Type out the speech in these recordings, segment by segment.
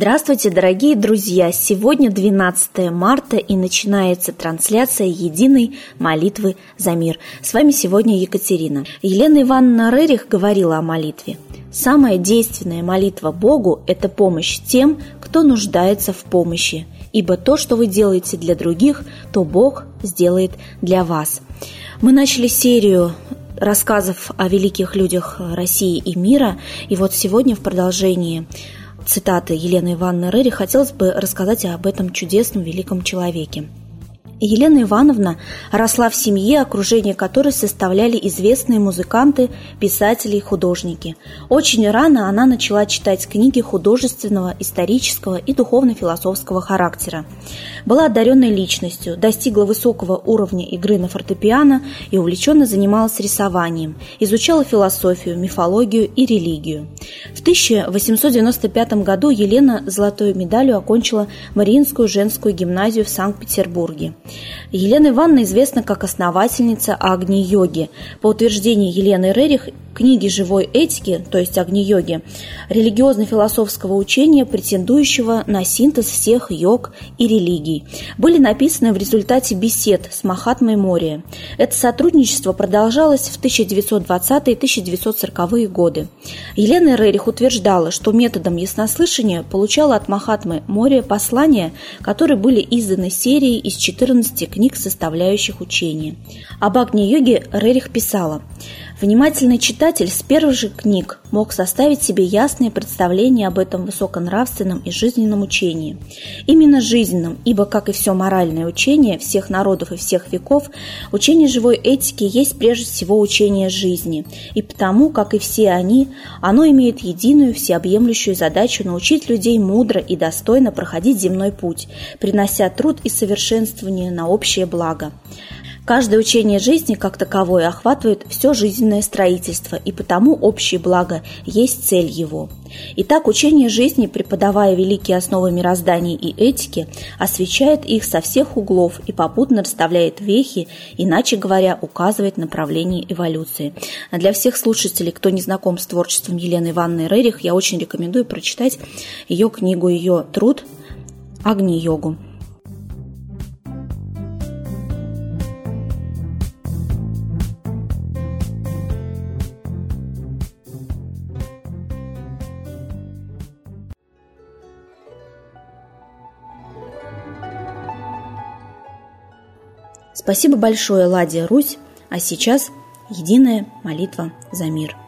Здравствуйте, дорогие друзья! Сегодня 12 марта и начинается трансляция единой молитвы за мир. С вами сегодня Екатерина. Елена Ивановна Рерих говорила о молитве. Самая действенная молитва Богу – это помощь тем, кто нуждается в помощи. Ибо то, что вы делаете для других, то Бог сделает для вас. Мы начали серию рассказов о великих людях России и мира. И вот сегодня в продолжении цитаты Елены Ивановны Рери, хотелось бы рассказать об этом чудесном великом человеке. Елена Ивановна росла в семье, окружение которой составляли известные музыканты, писатели и художники. Очень рано она начала читать книги художественного, исторического и духовно-философского характера. Была одаренной личностью, достигла высокого уровня игры на фортепиано и увлеченно занималась рисованием, изучала философию, мифологию и религию. В 1895 году Елена золотой медалью окончила Мариинскую женскую гимназию в Санкт-Петербурге. Елена Ивановна известна как основательница Агни-йоги. По утверждению Елены Рерих, книги живой этики, то есть Агни-йоги, религиозно-философского учения, претендующего на синтез всех йог и религий, были написаны в результате бесед с Махатмой Мория. Это сотрудничество продолжалось в 1920-е 1940-е годы. Елена Рерих утверждала, что методом яснослышания получала от Махатмы Мория послания, которые были изданы серией из 14 14 книг, составляющих учение. Об Агни-йоге Рерих писала «Внимательный читатель с первых же книг мог составить себе ясное представление об этом высоконравственном и жизненном учении. Именно жизненном, ибо, как и все моральное учение всех народов и всех веков, учение живой этики есть прежде всего учение жизни, и потому, как и все они, оно имеет единую всеобъемлющую задачу научить людей мудро и достойно проходить земной путь, принося труд и совершенствование на общее благо. Каждое учение жизни как таковое охватывает все жизненное строительство, и потому общее благо есть цель его. Итак, учение жизни, преподавая великие основы мироздания и этики, освещает их со всех углов и попутно расставляет вехи, иначе говоря, указывает направление эволюции. А для всех слушателей, кто не знаком с творчеством Елены Ивановны Рерих, я очень рекомендую прочитать ее книгу, ее труд «Агни-йогу». Спасибо большое, Ладия Русь, а сейчас единая молитва за мир –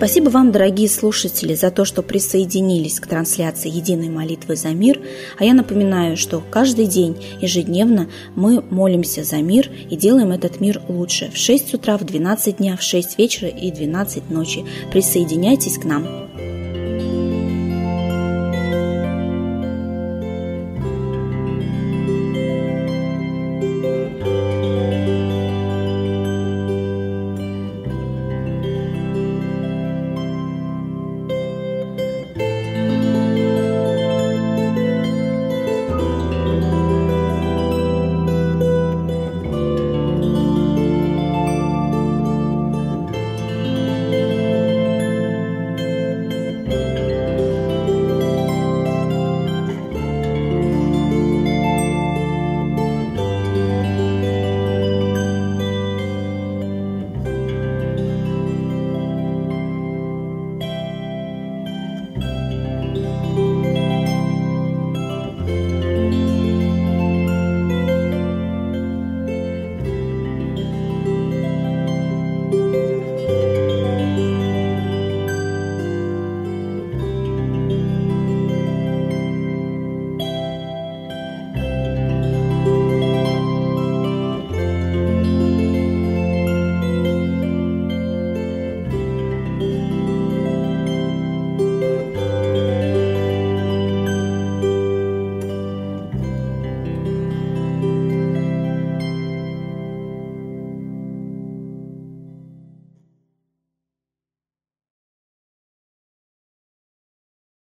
Спасибо вам, дорогие слушатели, за то, что присоединились к трансляции «Единой молитвы за мир». А я напоминаю, что каждый день, ежедневно мы молимся за мир и делаем этот мир лучше. В 6 утра, в 12 дня, в 6 вечера и 12 ночи. Присоединяйтесь к нам.